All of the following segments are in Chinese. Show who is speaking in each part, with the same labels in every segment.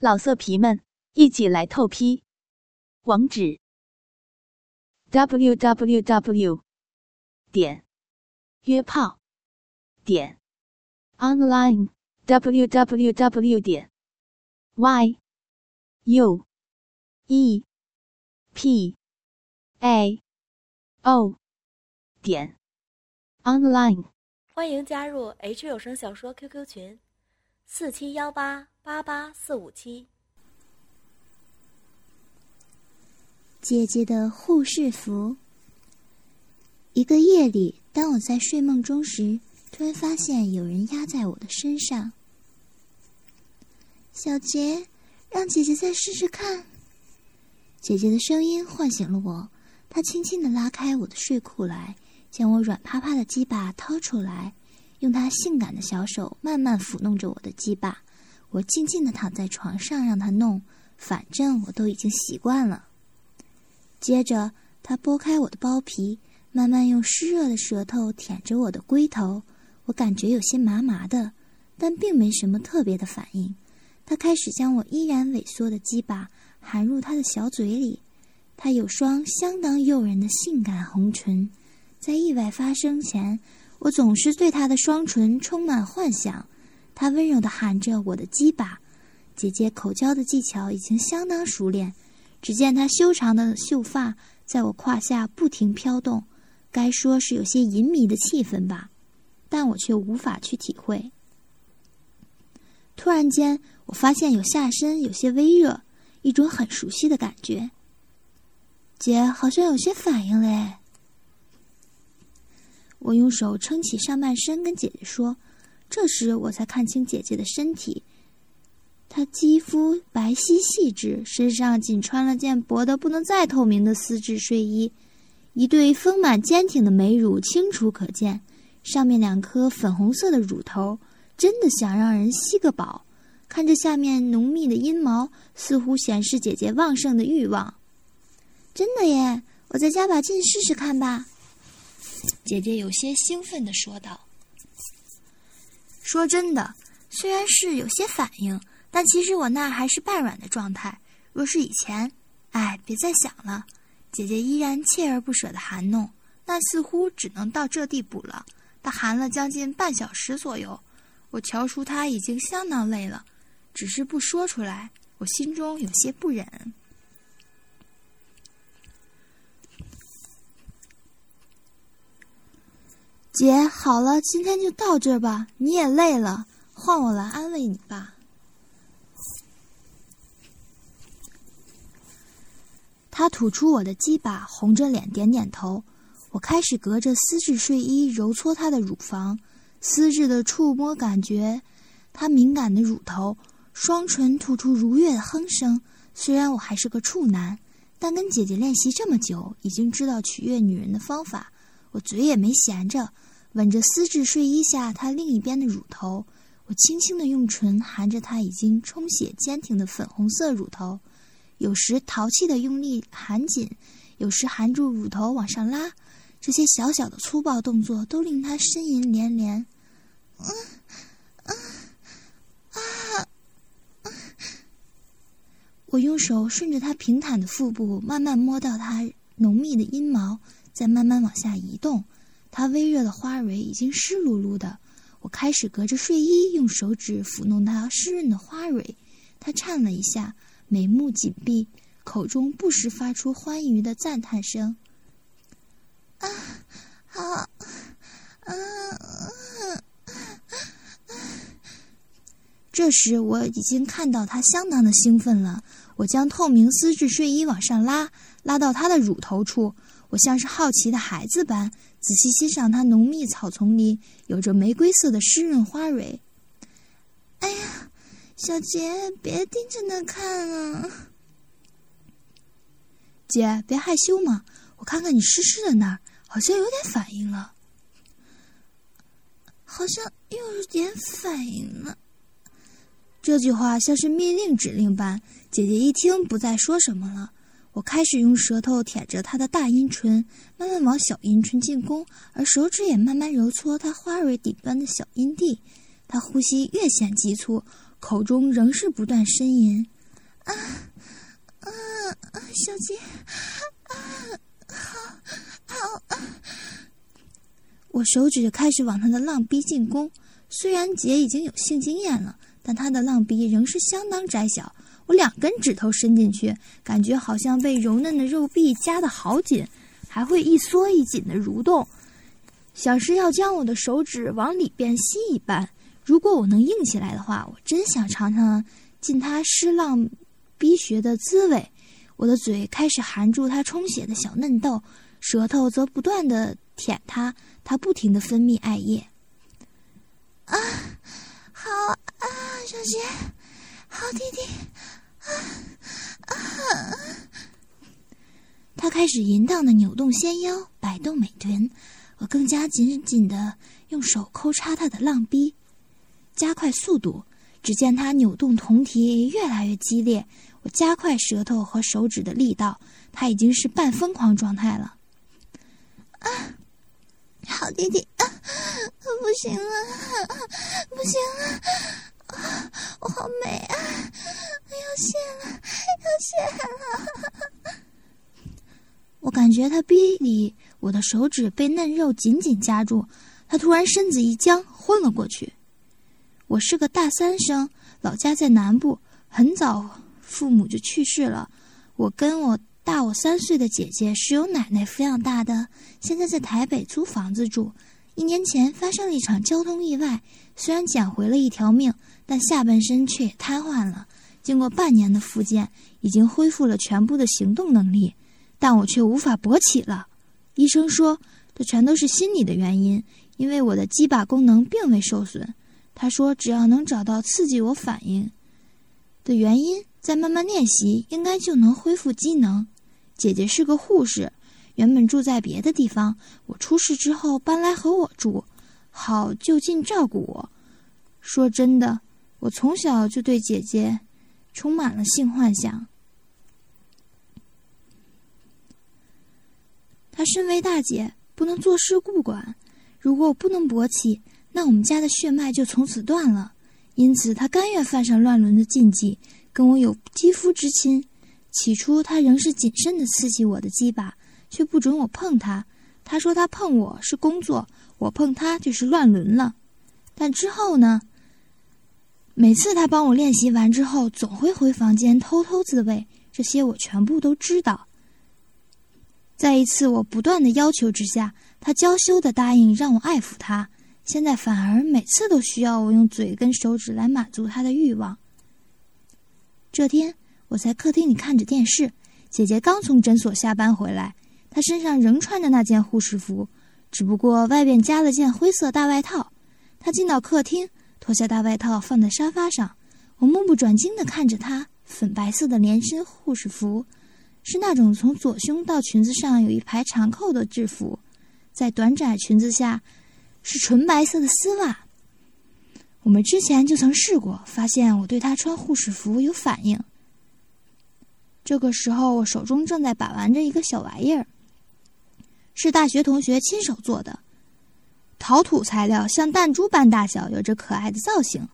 Speaker 1: 老色皮们，一起来透批！网址：w w w 点约炮点 online w w w 点 y u e p a o 点 online。
Speaker 2: 欢迎加入 H 有声小说 QQ 群：四七幺八。八八四五七，
Speaker 3: 姐姐的护士服。一个夜里，当我在睡梦中时，突然发现有人压在我的身上。小杰，让姐姐再试试看。姐姐的声音唤醒了我，她轻轻的拉开我的睡裤来，将我软趴趴的鸡巴掏出来，用她性感的小手慢慢抚弄着我的鸡巴。我静静的躺在床上，让他弄，反正我都已经习惯了。接着，他拨开我的包皮，慢慢用湿热的舌头舔着我的龟头。我感觉有些麻麻的，但并没什么特别的反应。他开始将我依然萎缩的鸡巴含入他的小嘴里。他有双相当诱人的性感红唇，在意外发生前，我总是对他的双唇充满幻想。他温柔地喊着我的鸡巴，姐姐口交的技巧已经相当熟练。只见她修长的秀发在我胯下不停飘动，该说是有些淫靡的气氛吧，但我却无法去体会。突然间，我发现有下身有些微热，一种很熟悉的感觉。姐好像有些反应嘞。我用手撑起上半身，跟姐姐说。这时我才看清姐姐的身体，她肌肤白皙细致，身上仅穿了件薄得不能再透明的丝质睡衣，一对丰满坚挺的美乳清楚可见，上面两颗粉红色的乳头真的想让人吸个饱。看着下面浓密的阴毛，似乎显示姐姐旺盛的欲望。真的耶！我再加把劲试试看吧。姐姐有些兴奋地说道。说真的，虽然是有些反应，但其实我那还是半软的状态。若是以前，哎，别再想了。姐姐依然锲而不舍的含弄，但似乎只能到这地步了。她含了将近半小时左右，我瞧出她已经相当累了，只是不说出来，我心中有些不忍。姐，好了，今天就到这儿吧。你也累了，换我来安慰你吧。他吐出我的鸡巴，红着脸点点头。我开始隔着丝质睡衣揉搓他的乳房，丝质的触摸感觉，他敏感的乳头，双唇吐出如月的哼声。虽然我还是个处男，但跟姐姐练习这么久，已经知道取悦女人的方法。我嘴也没闲着。吻着丝质睡衣下她另一边的乳头，我轻轻的用唇含着她已经充血坚挺的粉红色乳头，有时淘气的用力含紧，有时含住乳头往上拉，这些小小的粗暴动作都令她呻吟连连。嗯，啊，啊，我用手顺着她平坦的腹部慢慢摸到她浓密的阴毛，在慢慢往下移动。他微热的花蕊已经湿漉漉的，我开始隔着睡衣用手指抚弄他湿润的花蕊。他颤了一下，眉目紧闭，口中不时发出欢愉的赞叹声：“啊，好，啊，这时我已经看到他相当的兴奋了。我将透明丝质睡衣往上拉，拉到他的乳头处。我像是好奇的孩子般仔细欣赏它浓密草丛里有着玫瑰色的湿润花蕊。哎呀，小杰，别盯着那看啊！姐，别害羞嘛，我看看你湿湿的那儿，好像有点反应了。好像又有点反应了。这句话像是命令指令般，姐姐一听不再说什么了。我开始用舌头舔着他的大阴唇，慢慢往小阴唇进攻，而手指也慢慢揉搓他花蕊顶端的小阴蒂。他呼吸越显急促，口中仍是不断呻吟：“啊啊啊，小杰，啊，好，好啊。”我手指开始往他的浪逼进攻。虽然杰已经有性经验了，但他的浪逼仍是相当窄小。我两根指头伸进去，感觉好像被柔嫩的肉壁夹得好紧，还会一缩一紧的蠕动，像是要将我的手指往里边吸一般。如果我能硬起来的话，我真想尝尝进他湿浪逼穴的滋味。我的嘴开始含住他充血的小嫩豆，舌头则不断的舔它，它不停的分泌艾叶。啊，好啊，小杰，好弟弟，他开始淫荡的扭动纤腰，摆动美臀，我更加紧紧的用手抠插他的浪逼。加快速度，只见他扭动酮体越来越激烈。我加快舌头和手指的力道，他已经是半疯狂状态了。啊，好弟弟，啊，不行了，不行了，啊，我好美啊，要泄了，要泄了。我感觉他逼里，我的手指被嫩肉紧紧夹住，他突然身子一僵，昏了过去。我是个大三生，老家在南部，很早父母就去世了。我跟我大我三岁的姐姐是由奶奶抚养大的，现在在台北租房子住。一年前发生了一场交通意外，虽然捡回了一条命，但下半身却瘫痪了。经过半年的复健，已经恢复了全部的行动能力，但我却无法勃起了。医生说，这全都是心理的原因，因为我的鸡巴功能并未受损。他说：“只要能找到刺激我反应的原因，再慢慢练习，应该就能恢复机能。”姐姐是个护士，原本住在别的地方。我出事之后搬来和我住，好就近照顾我。说真的，我从小就对姐姐充满了性幻想。她身为大姐，不能坐视不管。如果我不能勃起，那我们家的血脉就从此断了，因此他甘愿犯上乱伦的禁忌，跟我有肌肤之亲。起初他仍是谨慎的刺激我的鸡巴，却不准我碰他。他说他碰我是工作，我碰他就是乱伦了。但之后呢？每次他帮我练习完之后，总会回房间偷偷自慰，这些我全部都知道。在一次我不断的要求之下，他娇羞的答应让我爱抚他。现在反而每次都需要我用嘴跟手指来满足他的欲望。这天我在客厅里看着电视，姐姐刚从诊所下班回来，她身上仍穿着那件护士服，只不过外边加了件灰色大外套。她进到客厅，脱下大外套放在沙发上，我目不转睛地看着她粉白色的连身护士服，是那种从左胸到裙子上有一排长扣的制服，在短窄裙子下。是纯白色的丝袜。我们之前就曾试过，发现我对她穿护士服有反应。这个时候，我手中正在把玩着一个小玩意儿，是大学同学亲手做的，陶土材料，像弹珠般大小，有着可爱的造型。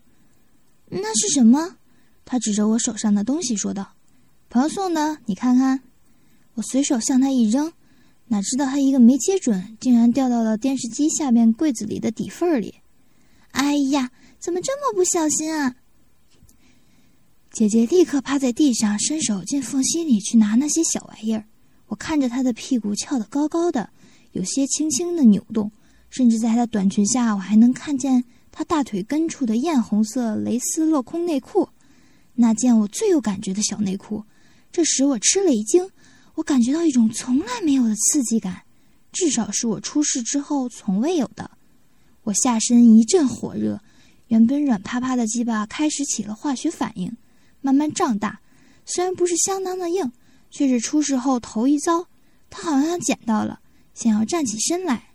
Speaker 3: 那是什么？他指着我手上的东西说道：“朋友送的，你看看。”我随手向他一扔。哪知道他一个没接准，竟然掉到了电视机下面柜子里的底缝里。哎呀，怎么这么不小心啊！姐姐立刻趴在地上，伸手进缝隙里去拿那些小玩意儿。我看着她的屁股翘得高高的，有些轻轻的扭动，甚至在她的短裙下，我还能看见她大腿根处的艳红色蕾丝镂空内裤，那件我最有感觉的小内裤。这时我吃了一惊。我感觉到一种从来没有的刺激感，至少是我出事之后从未有的。我下身一阵火热，原本软趴趴的鸡巴开始起了化学反应，慢慢胀大。虽然不是相当的硬，却是出事后头一遭。他好像捡到了，想要站起身来。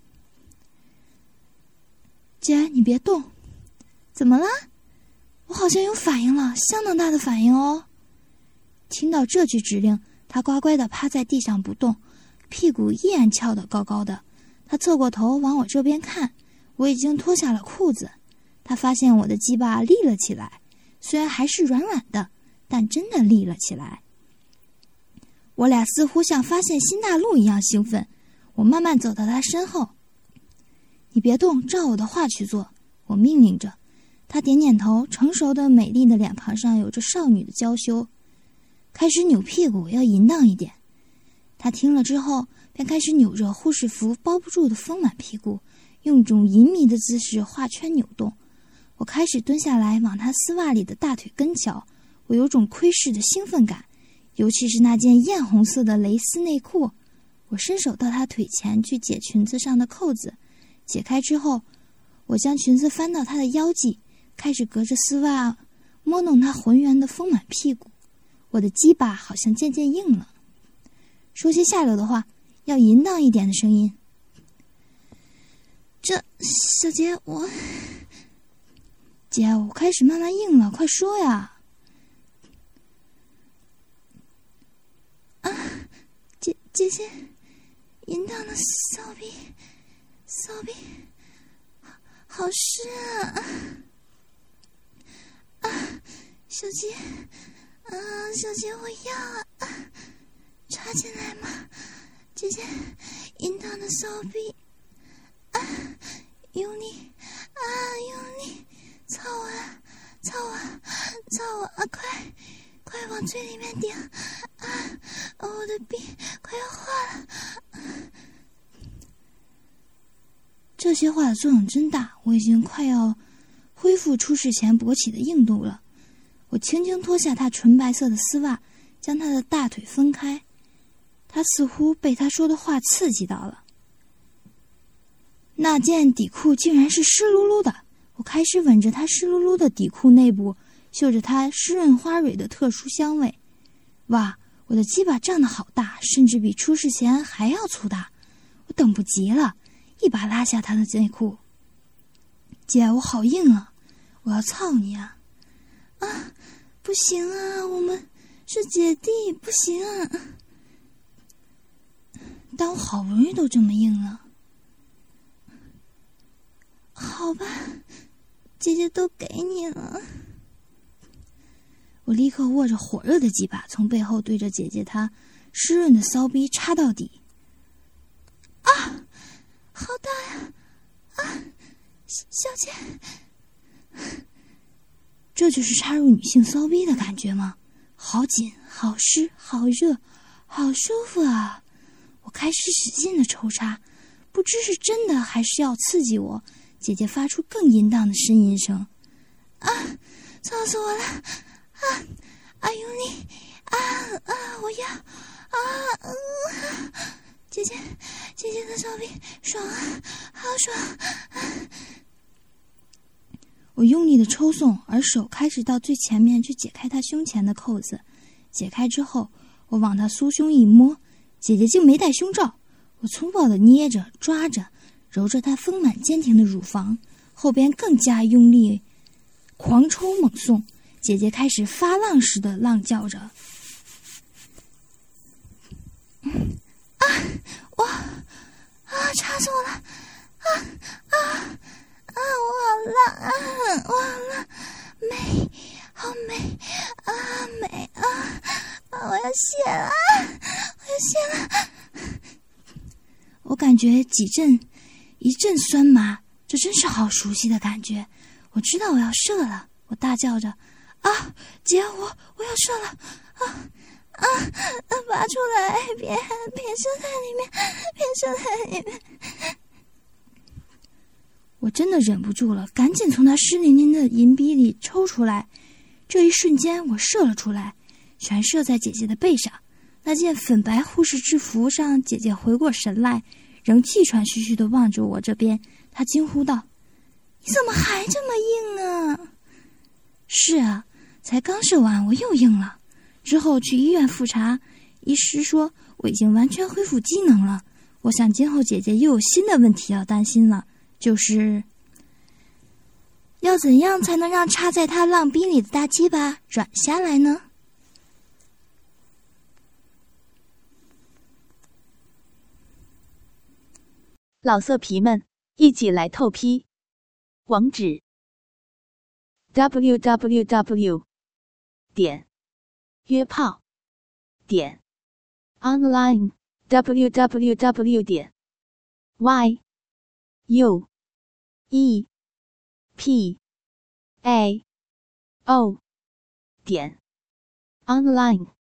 Speaker 3: 姐，你别动。怎么了？我好像有反应了，相当大的反应哦。听到这句指令。他乖乖地趴在地上不动，屁股依然翘得高高的。他侧过头往我这边看，我已经脱下了裤子。他发现我的鸡巴立了起来，虽然还是软软的，但真的立了起来。我俩似乎像发现新大陆一样兴奋。我慢慢走到他身后，你别动，照我的话去做。我命令着。他点点头，成熟的美丽的脸庞上有着少女的娇羞。开始扭屁股，要淫荡一点。他听了之后，便开始扭着护士服包不住的丰满屁股，用一种淫靡的姿势画圈扭动。我开始蹲下来，往他丝袜里的大腿根瞧。我有种窥视的兴奋感，尤其是那件艳红色的蕾丝内裤。我伸手到他腿前去解裙子上的扣子，解开之后，我将裙子翻到他的腰际。开始隔着丝袜摸弄他浑圆的丰满屁股，我的鸡巴好像渐渐硬了。说些下流的话，要淫荡一点的声音。这小杰，我姐，我开始慢慢硬了，快说呀！啊，姐姐姐，淫荡的骚逼，骚逼，好湿啊！啊，小杰，啊，小姐，我要啊，插进来吗？姐姐，淫荡的骚逼，啊，用力，啊，用力，操我，操我，操我啊！快，快往嘴里面顶，啊，我的逼快要化了。这些话的作用真大，我已经快要。恢复出事前勃起的硬度了，我轻轻脱下他纯白色的丝袜，将他的大腿分开。他似乎被他说的话刺激到了。那件底裤竟然是湿漉漉的，我开始吻着他湿漉漉的底裤内部，嗅着他湿润花蕊的特殊香味。哇，我的鸡巴胀得好大，甚至比出事前还要粗大。我等不及了，一把拉下他的内裤。姐，我好硬啊！我要操你啊！啊，不行啊，我们是姐弟，不行啊！但我好不容易都这么硬了，好吧，姐姐都给你了。我立刻握着火热的鸡巴，从背后对着姐姐她湿润的骚逼插到底。啊，好大呀！啊！小姐，这就是插入女性骚逼的感觉吗？好紧，好湿，好热，好舒服啊！我开始使劲的抽插，不知是真的还是要刺激我。姐姐发出更淫荡的呻吟声：“啊，操死我了！啊，啊用力！啊啊，我要！啊嗯，姐姐，姐姐的骚逼爽啊，好爽！”我用力的抽送，而手开始到最前面去解开他胸前的扣子。解开之后，我往他酥胸一摸，姐姐竟没戴胸罩。我粗暴的捏着、抓着、揉着她丰满坚挺的乳房，后边更加用力，狂抽猛送。姐姐开始发浪似的浪叫着：“啊，我啊，插死我了！啊啊！”我好辣啊，我好辣，美，好美啊，美啊，啊，我要泄了，我要泄了。我感觉几阵，一阵酸麻，这真是好熟悉的感觉。我知道我要射了，我大叫着：“啊，姐，我我要射了！啊啊啊，拔出来，别别射在里面，别射在里面。”我真的忍不住了，赶紧从他湿淋淋的银逼里抽出来。这一瞬间，我射了出来，全射在姐姐的背上。那件粉白护士制服上，姐姐回过神来，仍气喘吁吁的望着我这边。她惊呼道：“你怎么还这么硬啊？”“是啊，才刚射完，我又硬了。之后去医院复查，医师说我已经完全恢复机能了。我想今后姐姐又有新的问题要担心了。”就是要怎样才能让插在他浪逼里的大鸡巴软下来呢？
Speaker 1: 老色皮们，一起来透批！网址 www 点约炮点 online www 点 y u e p a o 点 online。